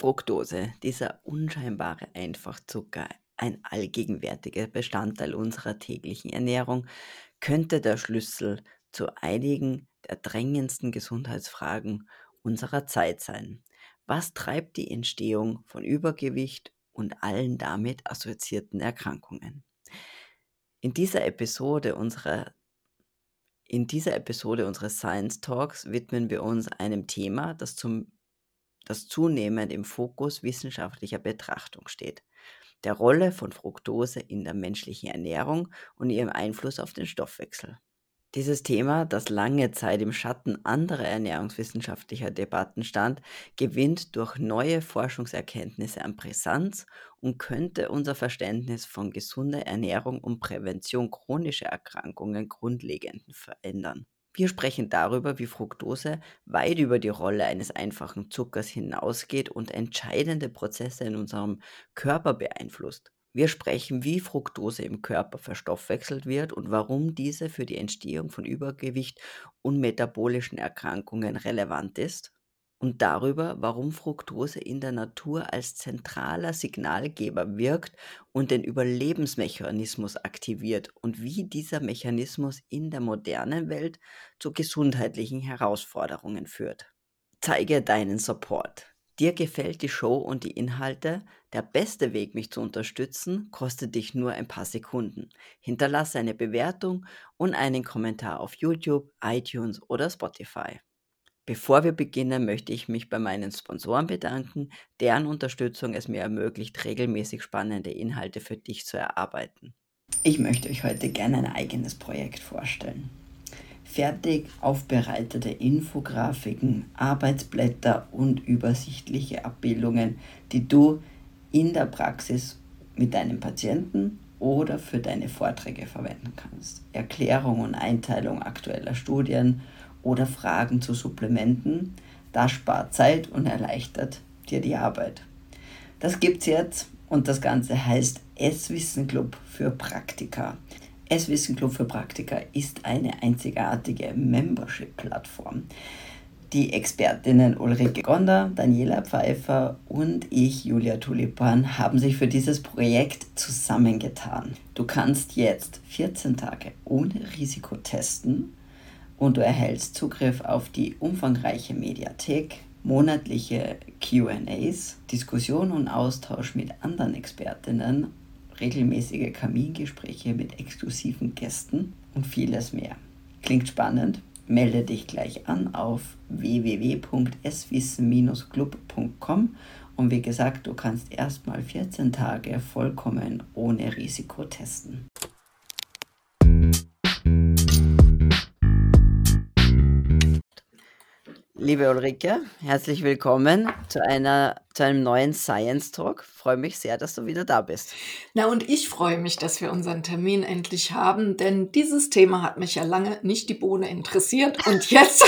Fructose, dieser unscheinbare Einfachzucker, ein allgegenwärtiger Bestandteil unserer täglichen Ernährung, könnte der Schlüssel zu einigen der drängendsten Gesundheitsfragen unserer Zeit sein. Was treibt die Entstehung von Übergewicht und allen damit assoziierten Erkrankungen? In dieser Episode unserer in dieser Episode unseres Science Talks widmen wir uns einem Thema, das, zum, das zunehmend im Fokus wissenschaftlicher Betrachtung steht. Der Rolle von Fructose in der menschlichen Ernährung und ihrem Einfluss auf den Stoffwechsel. Dieses Thema, das lange Zeit im Schatten anderer ernährungswissenschaftlicher Debatten stand, gewinnt durch neue Forschungserkenntnisse an Brisanz und könnte unser Verständnis von gesunder Ernährung und Prävention chronischer Erkrankungen grundlegend verändern. Wir sprechen darüber, wie Fructose weit über die Rolle eines einfachen Zuckers hinausgeht und entscheidende Prozesse in unserem Körper beeinflusst. Wir sprechen, wie Fructose im Körper verstoffwechselt wird und warum diese für die Entstehung von Übergewicht und metabolischen Erkrankungen relevant ist. Und darüber, warum Fructose in der Natur als zentraler Signalgeber wirkt und den Überlebensmechanismus aktiviert und wie dieser Mechanismus in der modernen Welt zu gesundheitlichen Herausforderungen führt. Zeige deinen Support. Dir gefällt die Show und die Inhalte? Der beste Weg, mich zu unterstützen, kostet dich nur ein paar Sekunden. Hinterlasse eine Bewertung und einen Kommentar auf YouTube, iTunes oder Spotify. Bevor wir beginnen, möchte ich mich bei meinen Sponsoren bedanken, deren Unterstützung es mir ermöglicht, regelmäßig spannende Inhalte für dich zu erarbeiten. Ich möchte euch heute gerne ein eigenes Projekt vorstellen fertig aufbereitete Infografiken, Arbeitsblätter und übersichtliche Abbildungen, die du in der Praxis mit deinem Patienten oder für deine Vorträge verwenden kannst. Erklärung und Einteilung aktueller Studien oder Fragen zu Supplementen, das spart Zeit und erleichtert dir die Arbeit. Das gibt's jetzt und das Ganze heißt S-Wissen Club für Praktika. S-Wissen Club für Praktiker ist eine einzigartige Membership-Plattform. Die Expertinnen Ulrike Gonder, Daniela Pfeiffer und ich, Julia Tulipan, haben sich für dieses Projekt zusammengetan. Du kannst jetzt 14 Tage ohne Risiko testen und du erhältst Zugriff auf die umfangreiche Mediathek, monatliche QAs, Diskussion und Austausch mit anderen Expertinnen regelmäßige Kamingespräche mit exklusiven Gästen und vieles mehr. Klingt spannend? Melde dich gleich an auf www.swissen-club.com und wie gesagt, du kannst erstmal 14 Tage vollkommen ohne Risiko testen. Liebe Ulrike, herzlich willkommen zu, einer, zu einem neuen Science Talk. Freue mich sehr, dass du wieder da bist. Na, und ich freue mich, dass wir unseren Termin endlich haben, denn dieses Thema hat mich ja lange nicht die Bohne interessiert. Und jetzt,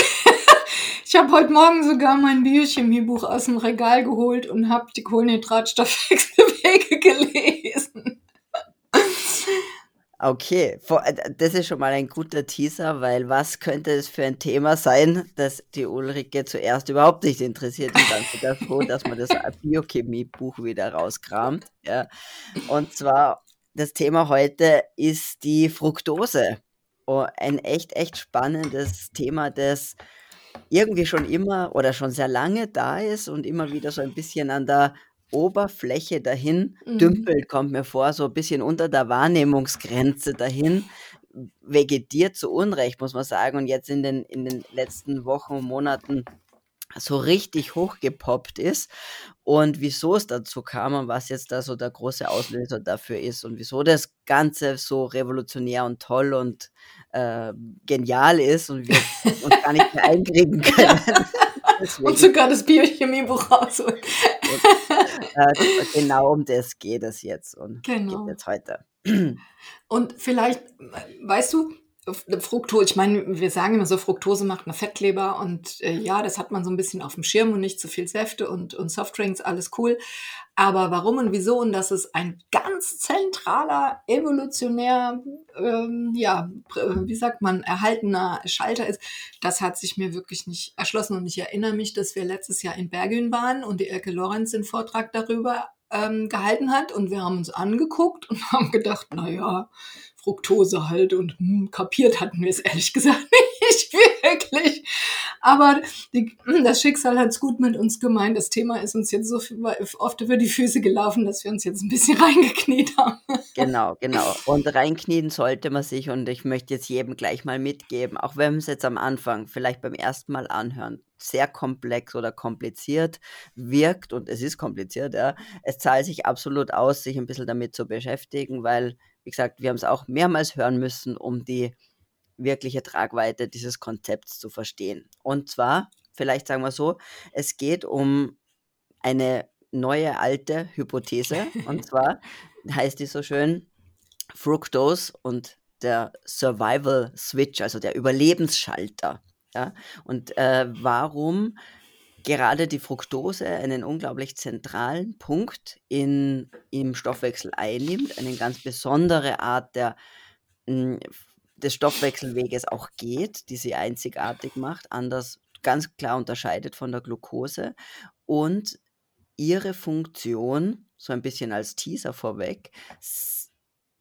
ich habe heute Morgen sogar mein Biochemiebuch aus dem Regal geholt und habe die Kohlenhydratstoffwechselwege gelesen. Okay, äh, das ist schon mal ein guter Teaser, weil was könnte es für ein Thema sein, das die Ulrike zuerst überhaupt nicht interessiert und dann wieder froh, dass man das Biochemie-Buch wieder rauskramt. Ja. Und zwar, das Thema heute ist die Fructose. Oh, ein echt, echt spannendes Thema, das irgendwie schon immer oder schon sehr lange da ist und immer wieder so ein bisschen an der Oberfläche dahin Mhm. dümpelt, kommt mir vor, so ein bisschen unter der Wahrnehmungsgrenze dahin, vegetiert zu Unrecht, muss man sagen, und jetzt in den in den letzten Wochen und Monaten so richtig hochgepoppt ist und wieso es dazu kam und was jetzt da so der große Auslöser dafür ist und wieso das Ganze so revolutionär und toll und, äh, genial ist und wir uns gar nicht mehr einkriegen können. Und sogar das Biochemiebuch rausholen. äh, genau um das geht es jetzt und genau. geht jetzt heute. Und vielleicht, weißt du, Fructose, ich meine, wir sagen immer so, Fructose macht eine Fettkleber und äh, ja, das hat man so ein bisschen auf dem Schirm und nicht zu viel Säfte und, und Softdrinks, alles cool. Aber warum und wieso und dass es ein ganz zentraler, evolutionär, ähm, ja, wie sagt man, erhaltener Schalter ist, das hat sich mir wirklich nicht erschlossen. Und ich erinnere mich, dass wir letztes Jahr in Bergün waren und die Elke Lorenz den Vortrag darüber ähm, gehalten hat und wir haben uns angeguckt und haben gedacht, na ja, Fructose halt und hm, kapiert hatten wir es ehrlich gesagt nicht wirklich. Aber die, das Schicksal hat es gut mit uns gemeint. Das Thema ist uns jetzt so oft über die Füße gelaufen, dass wir uns jetzt ein bisschen reingekniet haben. Genau, genau. Und reinknien sollte man sich und ich möchte jetzt jedem gleich mal mitgeben, auch wenn es jetzt am Anfang vielleicht beim ersten Mal anhören sehr komplex oder kompliziert wirkt und es ist kompliziert, ja, es zahlt sich absolut aus, sich ein bisschen damit zu beschäftigen, weil wie gesagt, wir haben es auch mehrmals hören müssen, um die wirkliche Tragweite dieses Konzepts zu verstehen. Und zwar, vielleicht sagen wir so, es geht um eine neue alte Hypothese. und zwar heißt die so schön Fructose und der Survival Switch, also der Überlebensschalter. Ja? Und äh, warum gerade die Fructose einen unglaublich zentralen Punkt in, im Stoffwechsel einnimmt, eine ganz besondere Art der, hm, des Stoffwechselweges auch geht, die sie einzigartig macht, anders ganz klar unterscheidet von der Glucose und ihre Funktion, so ein bisschen als Teaser vorweg,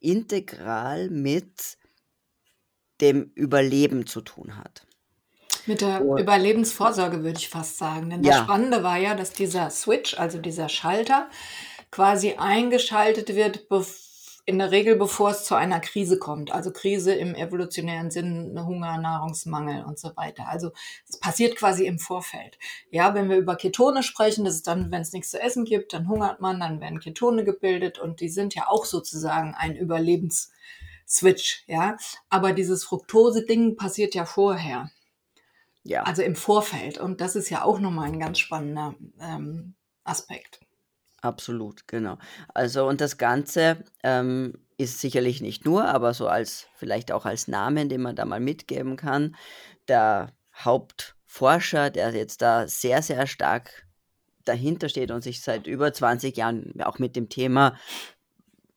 integral mit dem Überleben zu tun hat. Mit der Und Überlebensvorsorge würde ich fast sagen. Denn das Spannende war ja, dass dieser Switch, also dieser Schalter, quasi eingeschaltet wird, in der Regel bevor es zu einer Krise kommt. Also Krise im evolutionären Sinn, Hunger, Nahrungsmangel und so weiter. Also es passiert quasi im Vorfeld. Ja, wenn wir über Ketone sprechen, das ist dann, wenn es nichts zu essen gibt, dann hungert man, dann werden Ketone gebildet und die sind ja auch sozusagen ein Überlebensswitch. Ja, aber dieses Fructose-Ding passiert ja vorher. Ja. Also im Vorfeld. Und das ist ja auch nochmal ein ganz spannender ähm, Aspekt. Absolut, genau. Also und das Ganze ähm, ist sicherlich nicht nur, aber so als vielleicht auch als Namen, den man da mal mitgeben kann. Der Hauptforscher, der jetzt da sehr, sehr stark dahinter steht und sich seit über 20 Jahren auch mit dem Thema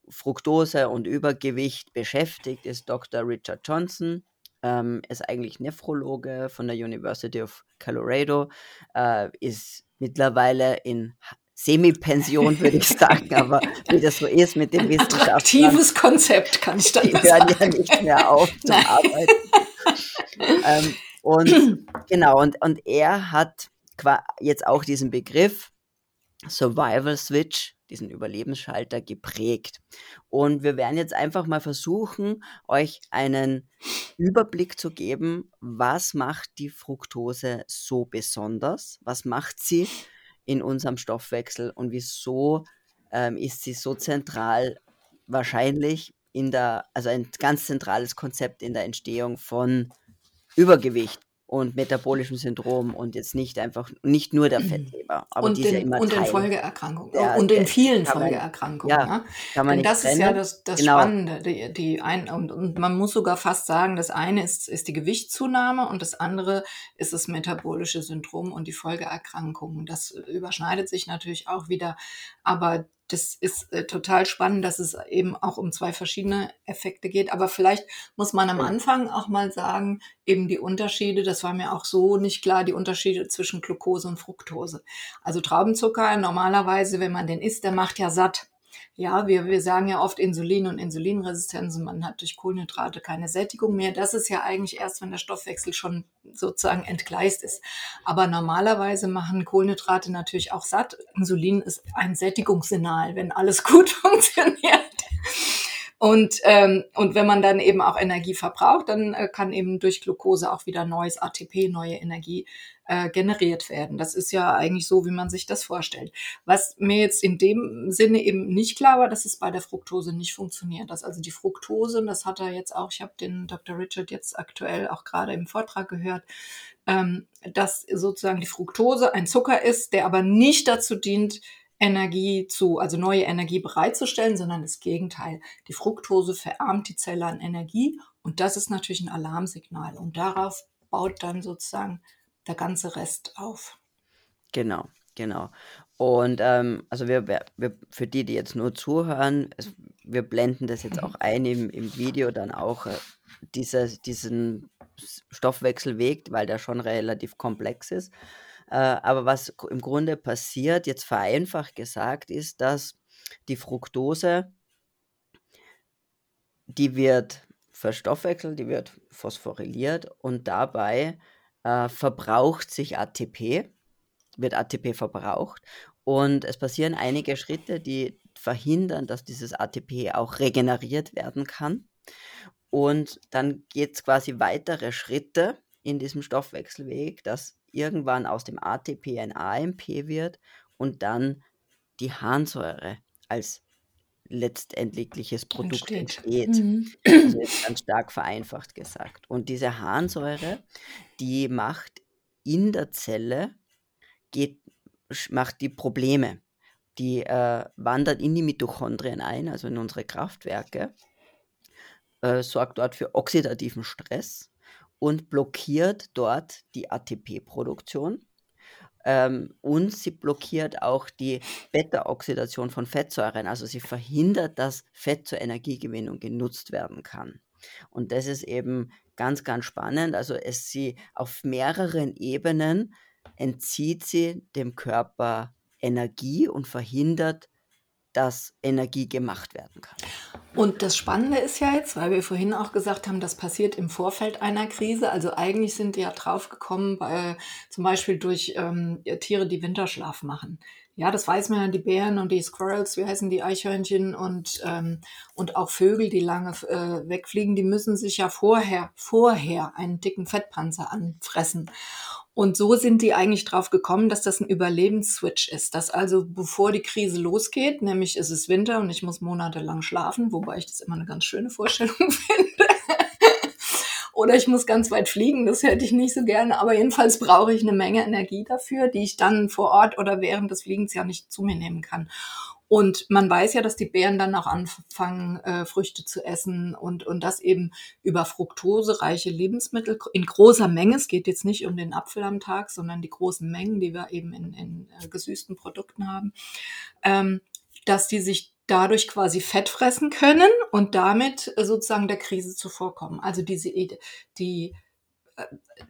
Fructose und Übergewicht beschäftigt, ist Dr. Richard Johnson ähm, ist eigentlich Nephrologe von der University of Colorado, äh, ist mittlerweile in Semi-Pension, würde ich sagen, aber wie das so ist mit dem Wissenschaftlern. Attraktives Konzept, kann ich dann Die hören ja nicht mehr auf zu Arbeiten. ähm, und genau, und, und er hat jetzt auch diesen Begriff Survival Switch diesen Überlebensschalter geprägt. Und wir werden jetzt einfach mal versuchen, euch einen Überblick zu geben, was macht die Fructose so besonders, was macht sie in unserem Stoffwechsel und wieso ähm, ist sie so zentral wahrscheinlich in der, also ein ganz zentrales Konzept in der Entstehung von Übergewicht und metabolischem Syndrom und jetzt nicht einfach, nicht nur der Fettleber, aber und diese den, immer Und in Folgeerkrankungen. Der, und in vielen Folgeerkrankungen. Ja, ne? kann man Denn das trennen. ist ja das, das genau. Spannende. Die, die ein, und, und man muss sogar fast sagen, das eine ist, ist die Gewichtszunahme und das andere ist das metabolische Syndrom und die Folgeerkrankungen. Das überschneidet sich natürlich auch wieder, aber das ist äh, total spannend, dass es eben auch um zwei verschiedene Effekte geht. Aber vielleicht muss man am Anfang auch mal sagen, eben die Unterschiede, das war mir auch so nicht klar, die Unterschiede zwischen Glucose und Fructose. Also Traubenzucker normalerweise, wenn man den isst, der macht ja satt. Ja, wir, wir sagen ja oft Insulin und Insulinresistenz und man hat durch Kohlenhydrate keine Sättigung mehr. Das ist ja eigentlich erst, wenn der Stoffwechsel schon sozusagen entgleist ist. Aber normalerweise machen Kohlenhydrate natürlich auch satt. Insulin ist ein Sättigungssignal, wenn alles gut funktioniert. Und, ähm, und wenn man dann eben auch Energie verbraucht, dann äh, kann eben durch Glucose auch wieder neues ATP, neue Energie äh, generiert werden. Das ist ja eigentlich so, wie man sich das vorstellt. Was mir jetzt in dem Sinne eben nicht klar war, dass es bei der Fructose nicht funktioniert. Dass also die Fructose, und das hat er jetzt auch, ich habe den Dr. Richard jetzt aktuell auch gerade im Vortrag gehört, ähm, dass sozusagen die Fructose ein Zucker ist, der aber nicht dazu dient, Energie zu, also neue Energie bereitzustellen, sondern das Gegenteil. Die Fructose verarmt die Zelle an Energie Und das ist natürlich ein Alarmsignal. Und darauf baut dann sozusagen der ganze Rest auf. Genau, genau. Und ähm, also wir, wir, für die, die jetzt nur zuhören, es, wir blenden das jetzt auch ein im, im Video, dann auch äh, dieser, diesen Stoffwechselweg, weil der schon relativ komplex ist. Äh, aber was im Grunde passiert, jetzt vereinfacht gesagt, ist, dass die Fructose, die wird verstoffwechselt, die wird phosphoryliert und dabei äh, verbraucht sich ATP, wird ATP verbraucht und es passieren einige Schritte, die verhindern, dass dieses ATP auch regeneriert werden kann. Und dann geht es quasi weitere Schritte in diesem Stoffwechselweg, dass irgendwann aus dem ATP ein AMP wird und dann die Harnsäure als letztendliches Produkt entsteht. entsteht. Mhm. Also jetzt ganz stark vereinfacht gesagt. Und diese Harnsäure, die macht in der Zelle, geht, macht die Probleme. Die äh, wandert in die Mitochondrien ein, also in unsere Kraftwerke, äh, sorgt dort für oxidativen Stress und blockiert dort die ATP-Produktion. Ähm, und sie blockiert auch die Beta-Oxidation von Fettsäuren. Also sie verhindert, dass Fett zur Energiegewinnung genutzt werden kann. Und das ist eben ganz, ganz spannend. Also es sie auf mehreren Ebenen entzieht sie dem Körper Energie und verhindert dass Energie gemacht werden kann. Und das Spannende ist ja jetzt, weil wir vorhin auch gesagt haben, das passiert im Vorfeld einer Krise. Also eigentlich sind die ja draufgekommen, bei, zum Beispiel durch ähm, Tiere, die Winterschlaf machen. Ja, das weiß man ja, die Bären und die Squirrels, wie heißen die Eichhörnchen und, ähm, und auch Vögel, die lange äh, wegfliegen, die müssen sich ja vorher, vorher einen dicken Fettpanzer anfressen. Und so sind die eigentlich drauf gekommen, dass das ein Überlebensswitch ist. Dass also bevor die Krise losgeht, nämlich ist es Winter und ich muss monatelang schlafen, wobei ich das immer eine ganz schöne Vorstellung finde. Oder ich muss ganz weit fliegen, das hätte ich nicht so gerne. Aber jedenfalls brauche ich eine Menge Energie dafür, die ich dann vor Ort oder während des Fliegens ja nicht zu mir nehmen kann. Und man weiß ja, dass die Bären dann auch anfangen, äh, Früchte zu essen und, und das eben über fruktosereiche Lebensmittel in großer Menge. Es geht jetzt nicht um den Apfel am Tag, sondern die großen Mengen, die wir eben in, in äh, gesüßten Produkten haben, ähm, dass die sich dadurch quasi Fett fressen können und damit sozusagen der Krise zuvorkommen. Also diese, die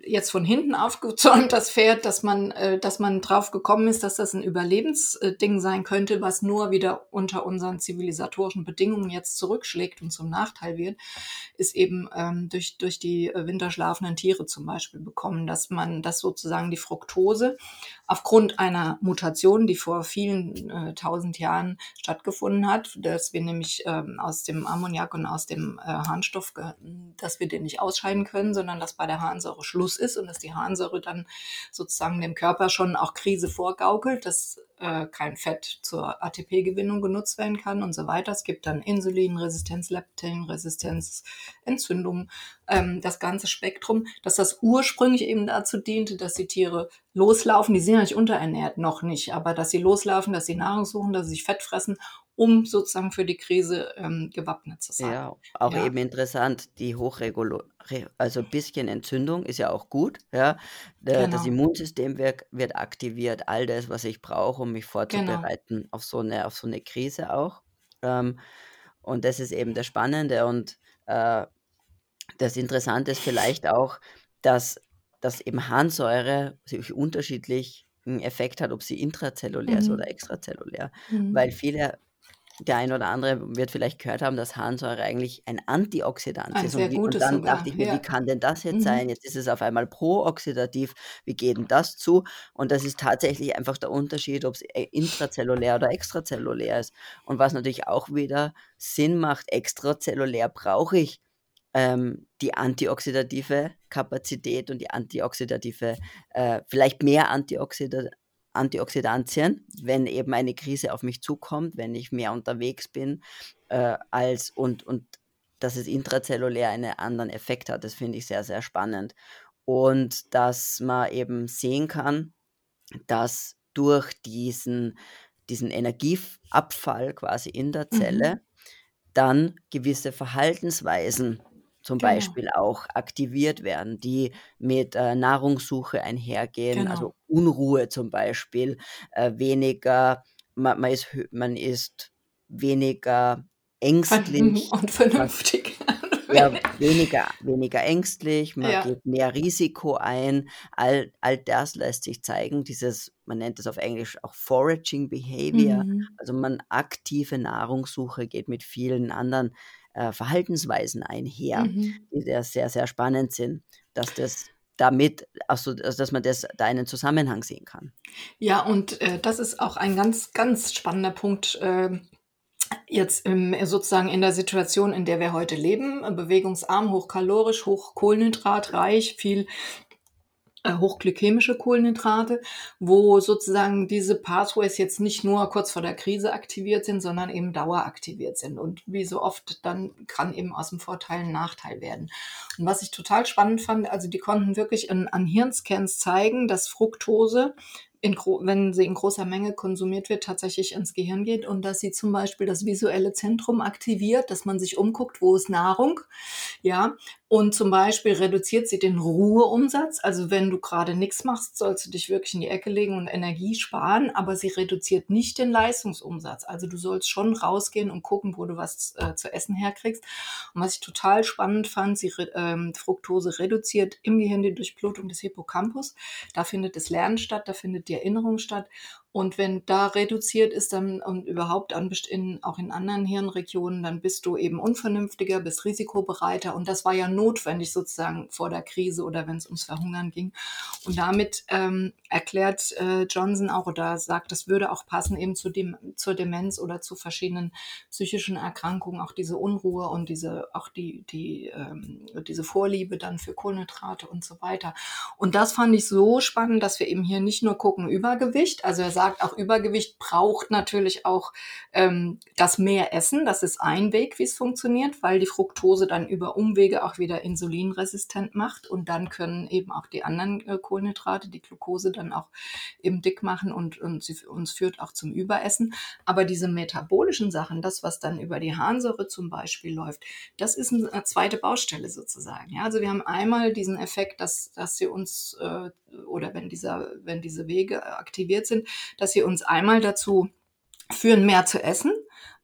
jetzt von hinten aufgezäumt, das Pferd, dass man, äh, dass man drauf gekommen ist, dass das ein Überlebensding sein könnte, was nur wieder unter unseren zivilisatorischen Bedingungen jetzt zurückschlägt und zum Nachteil wird, ist eben ähm, durch, durch die winterschlafenden Tiere zum Beispiel bekommen, dass man, dass sozusagen die Fructose aufgrund einer Mutation, die vor vielen äh, tausend Jahren stattgefunden hat, dass wir nämlich ähm, aus dem Ammoniak und aus dem äh, Harnstoff, dass wir den nicht ausscheiden können, sondern dass bei der Harnsäure Schluss ist und dass die Harnsäure dann sozusagen dem Körper schon auch Krise vorgaukelt, dass äh, kein Fett zur ATP-Gewinnung genutzt werden kann und so weiter. Es gibt dann Insulinresistenz, Leptinresistenz, Entzündung, ähm, das ganze Spektrum, dass das ursprünglich eben dazu diente, dass die Tiere loslaufen. Die sind ja nicht unterernährt, noch nicht, aber dass sie loslaufen, dass sie Nahrung suchen, dass sie sich Fett fressen um sozusagen für die Krise ähm, gewappnet zu sein. Ja, auch ja. eben interessant, die Hochregulation, also ein bisschen Entzündung ist ja auch gut. Ja? Genau. Das Immunsystem wird, wird aktiviert, all das, was ich brauche, um mich genau. vorzubereiten genau. auf, so eine, auf so eine Krise auch. Ähm, und das ist eben das Spannende und äh, das Interessante ist vielleicht auch, dass, dass eben Harnsäure sich unterschiedlich einen Effekt hat, ob sie intrazellulär mhm. ist oder extrazellulär. Mhm. Weil viele der eine oder andere wird vielleicht gehört haben, dass Harnsäure eigentlich ein Antioxidant ein ist. Sehr und, wie, und dann sogar. dachte ich mir, ja. wie kann denn das jetzt Mhm. sein? Jetzt ist es auf einmal prooxidativ. Wie geht denn das zu? Und das ist tatsächlich einfach der Unterschied, ob es äh, intrazellulär oder extrazellulär ist. Und was natürlich auch wieder Sinn macht, extrazellulär brauche ich ähm, die antioxidative Kapazität und die antioxidative, äh, vielleicht mehr Antioxida Antioxidantien, wenn eben eine Krise auf mich zukommt, wenn ich mehr unterwegs bin, äh, als und, und dass es intrazellulär einen anderen Effekt hat. Das finde ich sehr, sehr spannend. Und dass man eben sehen kann, dass durch diesen, diesen Energieabfall quasi in der Zelle Mhm. dann gewisse Verhaltensweisen zum Genau. Beispiel auch aktiviert werden, die mit, äh, Nahrungssuche einhergehen, Genau. also Unruhe zum Beispiel, äh, weniger ma man ist man ist weniger ängstlich, und man vernünftig. ja, weniger weniger ängstlich, man Ja. geht mehr Risiko ein. All all das lässt sich zeigen, dieses man nennt es auf Englisch auch Foraging Behavior, Mhm. also man aktive Nahrungssuche geht mit vielen anderen, äh, Verhaltensweisen einher, Mhm. die sehr, sehr spannend sind, dass das damit also, dass man das da einen Zusammenhang sehen kann. Ja, und, äh, das ist auch ein ganz, ganz spannender Punkt, ähm, jetzt im sozusagen in der Situation, in der wir heute leben, äh, bewegungsarm, hochkalorisch, hochkohlenhydratreich, viel äh, hochglykämische Kohlenhydrate, wo sozusagen diese Pathways jetzt nicht nur kurz vor der Krise aktiviert sind, sondern eben daueraktiviert sind. Und wie so oft, dann kann eben aus dem Vorteil ein Nachteil werden. Und was ich total spannend fand, also die konnten wirklich an, an Hirnscans zeigen, dass Fructose in, wenn sie in großer Menge konsumiert wird, tatsächlich ins Gehirn geht und dass sie zum Beispiel das visuelle Zentrum aktiviert, dass man sich umguckt, wo ist Nahrung, ja, und zum Beispiel reduziert sie den Ruheumsatz. Also wenn du gerade nichts machst, sollst du dich wirklich in die Ecke legen und Energie sparen, aber sie reduziert nicht den Leistungsumsatz. Also du sollst schon rausgehen und gucken, wo du was äh, zu essen herkriegst. Und was ich total spannend fand, sie ähm, Fructose reduziert im Gehirn die Durchblutung des Hippocampus. Da findet das Lernen statt, da findet die Erinnerung statt. Und wenn da reduziert ist, dann und überhaupt an, in, auch in anderen Hirnregionen, dann bist du eben unvernünftiger, bist risikobereiter. Und das war ja notwendig sozusagen vor der Krise oder wenn es ums Verhungern ging. Und damit ähm, erklärt äh, Johnson auch oder sagt, das würde auch passen eben zu dem, zur Demenz oder zu verschiedenen psychischen Erkrankungen, auch diese Unruhe und diese, auch die, die, ähm, diese Vorliebe dann für Kohlenhydrate und so weiter. Und das fand ich so spannend, dass wir eben hier nicht nur gucken Übergewicht, also er sagt auch Übergewicht braucht natürlich auch ähm, das mehr Essen, das ist ein Weg, wie es funktioniert, weil die Fructose dann über Umwege auch wieder insulinresistent macht und dann können eben auch die anderen äh, Kohlenhydrate, die Glucose dann auch eben dick machen und, und sie uns führt auch zum Überessen. Aber diese metabolischen Sachen, das, was dann über die Harnsäure zum Beispiel läuft, das ist eine zweite Baustelle sozusagen. Ja, also wir haben einmal diesen Effekt, dass, dass sie uns äh, oder wenn dieser, wenn diese Wege aktiviert sind, dass sie uns einmal dazu führen, mehr zu essen.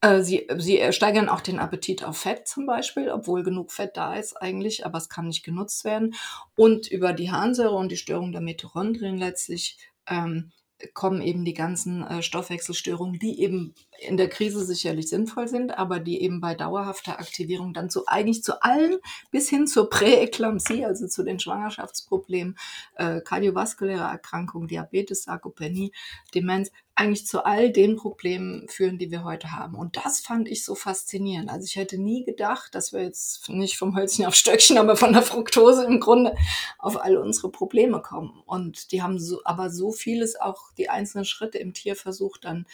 Äh, Sie, sie steigern auch den Appetit auf Fett zum Beispiel, obwohl genug Fett da ist eigentlich, aber es kann nicht genutzt werden. Und über die Harnsäure und die Störung der Mitochondrien letztlich ähm, kommen eben die ganzen äh, Stoffwechselstörungen, die eben in der Krise sicherlich sinnvoll sind, aber die eben bei dauerhafter Aktivierung dann zu eigentlich zu allen bis hin zur Präeklampsie, also zu den Schwangerschaftsproblemen, äh, kardiovaskuläre Erkrankungen, Diabetes, Sarkopenie, Demenz, eigentlich zu all den Problemen führen, die wir heute haben. Und das fand ich so faszinierend. Also ich hätte nie gedacht, dass wir jetzt nicht vom Hölzchen auf Stöckchen, aber von der Fructose im Grunde auf alle unsere Probleme kommen. Und die haben so, aber so vieles auch die einzelnen Schritte im Tierversuch dann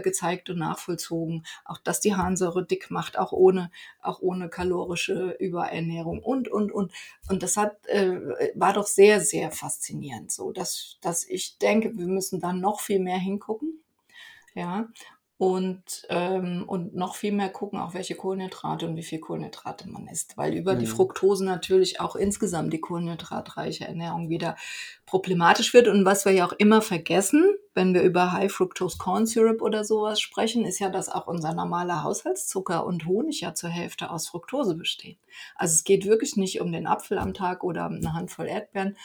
gezeigt und nachvollzogen. Auch dass die Harnsäure dick macht, auch ohne, auch ohne kalorische Überernährung und, und, und. Und das hat, äh, war doch sehr, sehr faszinierend so, dass, dass ich denke, wir müssen da noch viel mehr hingucken. Ja, und, ähm, und noch viel mehr gucken, auch welche Kohlenhydrate und wie viel Kohlenhydrate man isst, weil über die Mhm. Fructose natürlich auch insgesamt die kohlenhydratreiche Ernährung wieder problematisch wird. Und was wir ja auch immer vergessen, wenn wir über High Fructose Corn Syrup oder sowas sprechen, ist ja, dass auch unser normaler Haushaltszucker und Honig ja zur Hälfte aus Fructose bestehen. Also es geht wirklich nicht um den Apfel am Tag oder eine Handvoll Erdbeeren,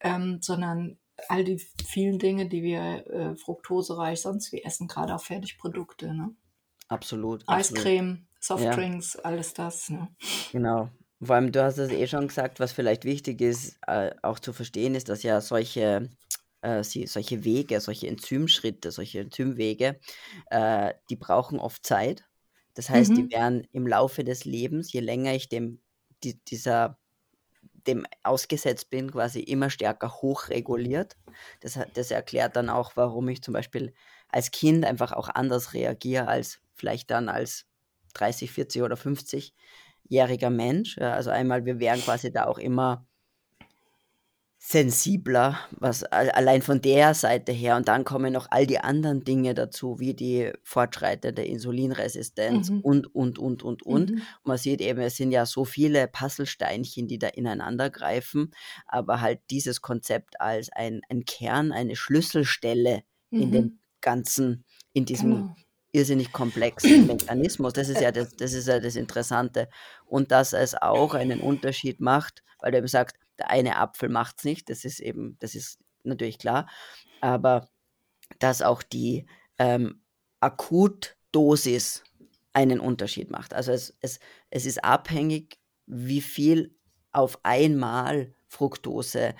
ähm, sondern all die vielen Dinge, die wir äh, fruktosereich sonst wie essen, gerade auch Fertigprodukte, ne? Absolut, absolut. Eiscreme, Ja, Softdrinks, alles das, ne? genau. Vor allem, du hast es eh schon gesagt, was vielleicht wichtig ist, äh, auch zu verstehen, ist, dass ja solche, äh, sie, solche Wege, solche Enzymschritte, solche Enzymwege, äh, die brauchen oft Zeit. Das heißt, die Mhm. werden im Laufe des Lebens, je länger ich dem, die, dieser, dem ausgesetzt bin, quasi immer stärker hochreguliert. Das, das erklärt dann auch, warum ich zum Beispiel als Kind einfach auch anders reagiere als vielleicht dann als 30, 40 oder 50-jähriger Mensch. Also einmal, wir wären quasi da auch immer sensibler, was allein von der Seite her. Und dann kommen noch all die anderen Dinge dazu, wie die fortschreitende Insulinresistenz Mhm. und, und, und, und, und. Mhm. man sieht eben, es sind ja so viele Puzzlesteinchen, die da ineinander greifen, aber halt dieses Konzept als ein, ein Kern, eine Schlüsselstelle in dem Mhm. ganzen, in diesem Genau. irrsinnig komplexen Mechanismus. Das ist ja das, das ist ja das Interessante. Und dass es auch einen Unterschied macht, weil du eben sagst, der eine Apfel macht es nicht, das ist eben, das ist natürlich klar, aber dass auch die ähm, Akutdosis einen Unterschied macht. Also es, es, es ist abhängig, wie viel auf einmal Fructose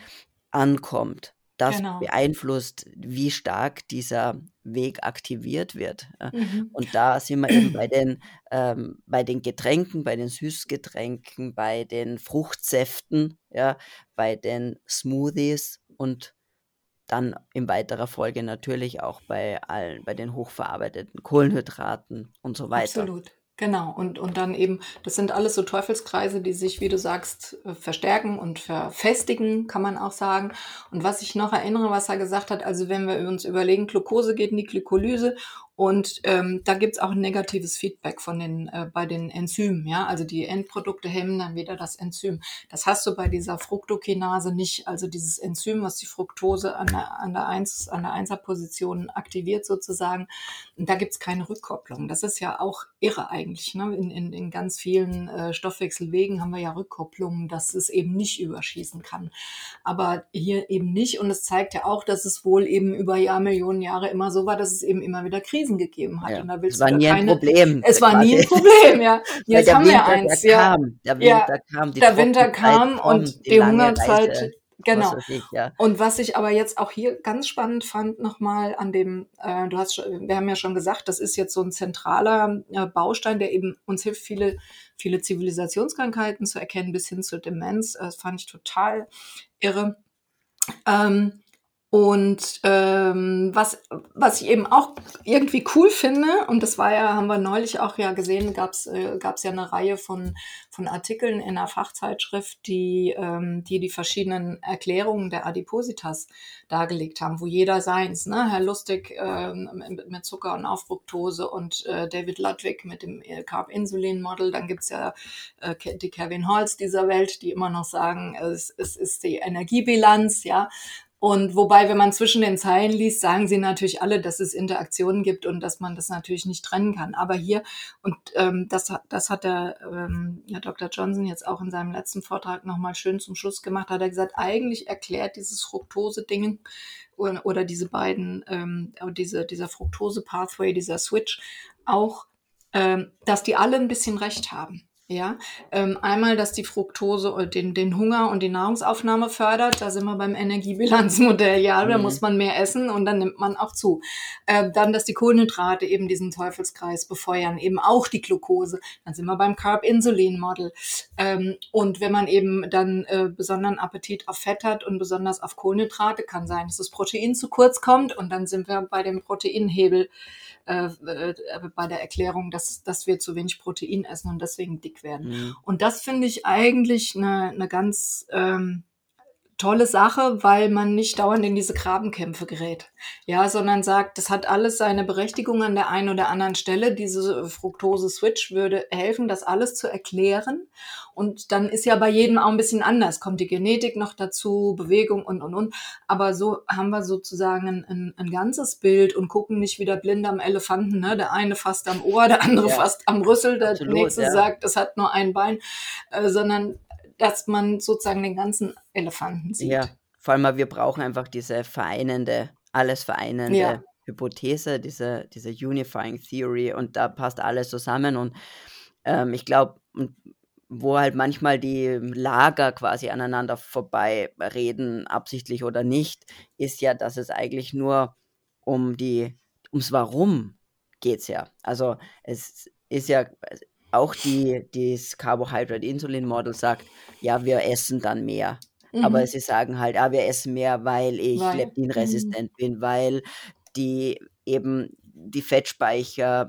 ankommt. Das Genau. beeinflusst, wie stark dieser Weg aktiviert wird. Mhm. Und da sind wir eben bei den, ähm, bei den Getränken, bei den Süßgetränken, bei den Fruchtsäften, ja, bei den Smoothies und dann in weiterer Folge natürlich auch bei allen, bei den hochverarbeiteten Kohlenhydraten und so weiter. Absolut. Genau. Und, und dann eben, das sind alles so Teufelskreise, die sich, wie du sagst, äh, verstärken und verfestigen, kann man auch sagen. Und was ich noch erinnere, was er gesagt hat, also wenn wir uns überlegen, Glucose geht in die Glykolyse und ähm, da gibt's auch ein negatives Feedback von den, äh, bei den Enzymen, ja. Also die Endprodukte hemmen dann wieder das Enzym. Das hast du bei dieser Fructokinase nicht. Also dieses Enzym, was die Fructose an der, an der, 1, an der 1er-Position aktiviert sozusagen. Und da gibt's keine Rückkopplung. Das ist ja auch irre eigentlich. Ne? In, in, in ganz vielen äh, Stoffwechselwegen haben wir ja Rückkopplungen, dass es eben nicht überschießen kann. Aber hier eben nicht. Und es zeigt ja auch, dass es wohl eben über Jahrmillionen Jahre immer so war, dass es eben immer wieder Krisen gegeben hat. Ja, Und da es willst war du nie ja ein keine. Problem. Es war nie ein quasi. Problem, ja. Jetzt der haben wir Winter, eins, der ja. kam, der Ja, Winter kam, die der Winter kam und die die Hungerzeit, Reise, genau. ich, ja. Und was ich aber jetzt auch hier ganz spannend fand, nochmal an dem, äh, du hast, schon- wir haben ja schon gesagt, das ist jetzt so ein zentraler äh, Baustein, der eben uns hilft, viele, viele Zivilisationskrankheiten zu erkennen, bis hin zur Demenz. Äh, Das fand ich total irre. Ähm, und ähm, was, was ich eben auch irgendwie cool finde, und das war ja, haben wir neulich auch ja gesehen, gab's äh, gab's ja eine Reihe von, von Artikeln in einer Fachzeitschrift, die, ähm, die die verschiedenen Erklärungen der Adipositas dargelegt haben, wo jeder seins, ne? Herr Lustig ähm, mit, Zucker und Aufructose und äh, David Ludwig mit dem äh, Carb-Insulin-Model. Dann gibt's ja äh, die Kevin Halls dieser Welt, die immer noch sagen, es, es ist die Energiebilanz, ja. Und wobei, wenn man zwischen den Zeilen liest, sagen sie natürlich alle, dass es Interaktionen gibt und dass man das natürlich nicht trennen kann. Aber hier, und ähm, das, hat- das hat der ähm, ja, Dr. Johnson jetzt auch in seinem letzten Vortrag nochmal schön zum Schluss gemacht, hat er gesagt, eigentlich erklärt dieses Fructose-Ding oder, oder diese beiden, ähm, diese, dieser Fructose-Pathway, dieser Switch auch, ähm, dass die alle ein bisschen recht haben. Ja, ähm, einmal, dass die Fructose äh, den, den Hunger und die Nahrungsaufnahme fördert. Da sind wir beim Energiebilanzmodell. Ja, da Mhm. muss man mehr essen und dann nimmt man auch zu. Ähm, dann, dass die Kohlenhydrate eben diesen Teufelskreis befeuern, eben auch die Glucose. Dann sind wir beim Carb-Insulin-Model. Ähm, und wenn man eben dann äh, besonderen Appetit auf Fett hat und besonders auf Kohlenhydrate, kann sein, dass das Protein zu kurz kommt. Und dann sind wir bei dem Proteinhebel äh, äh, bei der Erklärung, dass, dass wir zu wenig Protein essen und deswegen dick werden. Mhm. Und das finde ich eigentlich eine, eine ganz ähm, tolle Sache, weil man nicht dauernd in diese Grabenkämpfe gerät. Ja, sondern sagt, das hat alles seine Berechtigung an der einen oder anderen Stelle. Diese Fructose-Switch würde helfen, das alles zu erklären. Und dann ist ja bei jedem auch ein bisschen anders. Kommt die Genetik noch dazu, Bewegung und, und, und. Aber so haben wir sozusagen ein, ein, ganzes Bild und gucken nicht wieder blind am Elefanten. Ne? Der eine fasst am Ohr, der andere Ja, fasst am Rüssel, der absolut, nächste ja. sagt, es hat nur ein Bein, äh, sondern dass man sozusagen den ganzen Elefanten sieht. Ja, vor allem, wir brauchen einfach diese vereinende, alles vereinende Ja. Hypothese, diese, diese Unifying Theory und da passt alles zusammen und ähm, ich glaube, wo halt manchmal die Lager quasi aneinander vorbei reden, absichtlich oder nicht, ist ja, dass es eigentlich nur um die, ums Warum geht's ja. Also es ist ja auch die, das Carbohydrate-Insulin-Model sagt, ja, wir essen dann mehr. Aber Mhm. sie sagen halt, ah, wir essen mehr, weil ich Weil, mhm. leptinresistent bin, weil die eben die Fettspeicher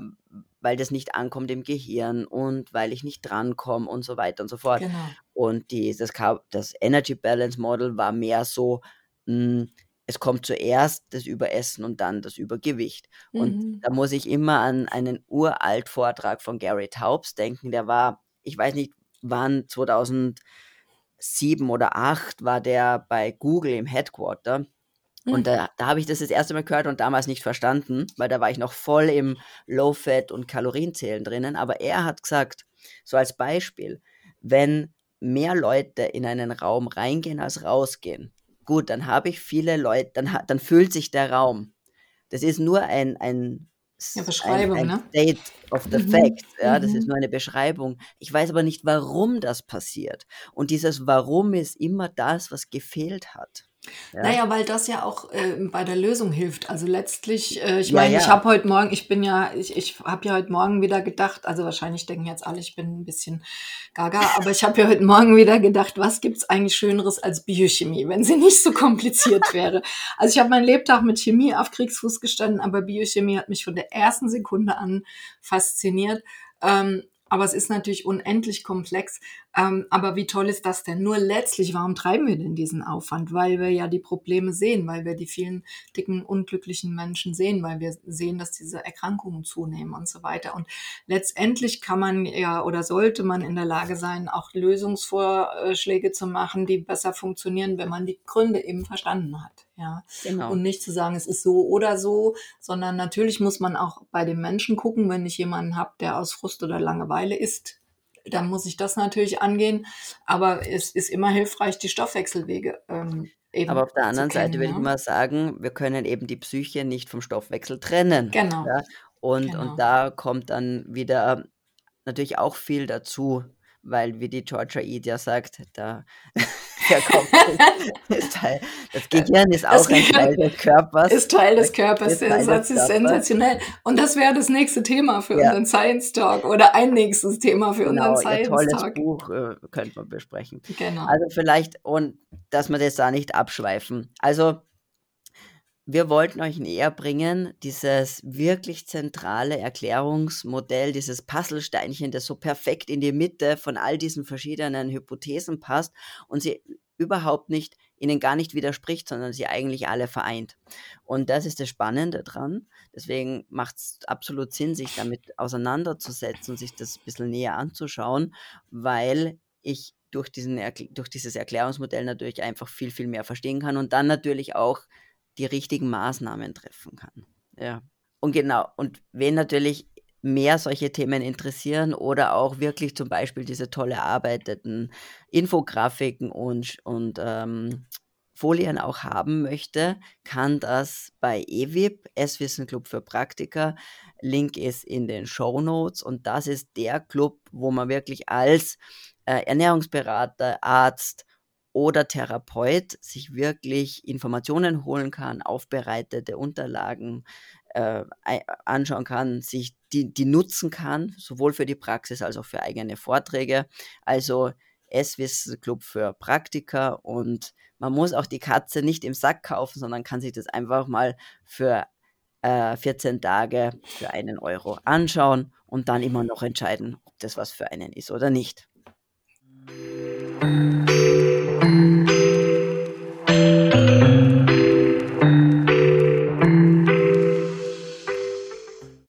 weil das nicht ankommt im Gehirn und weil ich nicht drankomme und so weiter und so fort. Genau. Und die, das, das Energy Balance Model war mehr so, mh, hm, es kommt zuerst das Überessen und dann das Übergewicht. Und Mhm. da muss ich immer an einen uralt Vortrag von Gary Taubes denken. Der war, ich weiß nicht, wann 2007 oder 2008 war der bei Google im Headquarter. Und Mhm. da, da habe ich das das erste Mal gehört und damals nicht verstanden, weil da war ich noch voll im Low-Fat und Kalorienzählen drinnen. Aber er hat gesagt, so als Beispiel, wenn mehr Leute in einen Raum reingehen als rausgehen, gut, dann habe ich viele Leute, dann, dann fühlt sich der Raum. Das ist nur ein, ein, Ja, s- ein, Beschreibung, ein ne? State of the Mhm. fact. Ja, das ist Mhm. nur eine Beschreibung. Ich weiß aber nicht, warum das passiert. Und dieses Warum ist immer das, was gefehlt hat. Ja, Naja, weil das ja auch äh, bei der Lösung hilft. Also letztlich, äh, ich ja, meine, ich ja. habe heute Morgen, ich bin ja, ich, ich habe ja heute Morgen wieder gedacht, also wahrscheinlich denken jetzt alle, ich bin ein bisschen gaga, aber ich habe ja heute Morgen wieder gedacht, was gibt's eigentlich Schöneres als Biochemie, wenn sie nicht so kompliziert wäre. Also ich habe meinen Lebtag mit Chemie auf Kriegsfuß gestanden, aber Biochemie hat mich von der ersten Sekunde an fasziniert. Ähm, aber es ist natürlich unendlich komplex. Ähm, aber wie toll ist das denn? Nur letztlich, warum treiben wir denn diesen Aufwand? Weil wir ja die Probleme sehen, weil wir die vielen dicken, unglücklichen Menschen sehen, weil wir sehen, dass diese Erkrankungen zunehmen und so weiter. Und letztendlich kann man ja oder sollte man in der Lage sein, auch Lösungsvorschläge zu machen, die besser funktionieren, wenn man die Gründe eben verstanden hat. Ja. Genau. Und nicht zu sagen, es ist so oder so, sondern natürlich muss man auch bei den Menschen gucken, wenn ich jemanden habe, der aus Frust oder Langeweile isst, dann muss ich das natürlich angehen. Aber es ist immer hilfreich, die Stoffwechselwege ähm, eben Aber auf der anderen Seite kennen. würde ich Ja? mal sagen, wir können eben die Psyche nicht vom Stoffwechsel trennen. Genau, Ja? Und, genau. und da kommt dann wieder natürlich auch viel dazu, weil wie die Georgia Eid ja sagt, da, der Kopf ist, Teil, das Gehirn ist auch ein Teil des Körpers. ist Teil des Körpers. Teil des Satz ist sensationell. Und das wäre das nächste Thema für Ja. unseren Science Talk oder ein nächstes Thema für unseren Genau, ihr Science tolles Talk. Buch äh, könnte man besprechen. Genau. Also vielleicht, und dass wir das da nicht abschweifen. Also wir wollten euch näher bringen, dieses wirklich zentrale Erklärungsmodell, dieses Puzzlesteinchen, das so perfekt in die Mitte von all diesen verschiedenen Hypothesen passt und sie überhaupt nicht, ihnen gar nicht widerspricht, sondern sie eigentlich alle vereint. Und das ist das Spannende dran. Deswegen macht es absolut Sinn, sich damit auseinanderzusetzen sich das ein bisschen näher anzuschauen, weil ich durch, diesen, durch dieses Erklärungsmodell natürlich einfach viel, viel mehr verstehen kann und dann natürlich auch die richtigen Maßnahmen treffen kann. Ja. Und genau, und wen natürlich mehr solche Themen interessieren oder auch wirklich zum Beispiel diese toll erarbeiteten Infografiken und, und ähm, Folien auch haben möchte, kann das bei EWIP, S-Wissen Club für Praktiker, Link ist in den Show Notes und das ist der Club, wo man wirklich als äh, Ernährungsberater, Arzt oder Therapeut sich wirklich Informationen holen kann, aufbereitete Unterlagen äh, anschauen kann, sich die, die nutzen kann, sowohl für die Praxis als auch für eigene Vorträge. Also S-Wissen Club für Praktiker und man muss auch die Katze nicht im Sack kaufen, sondern kann sich das einfach mal für äh, 14 Tage für einen Euro anschauen und dann immer noch entscheiden, ob das was für einen ist oder nicht.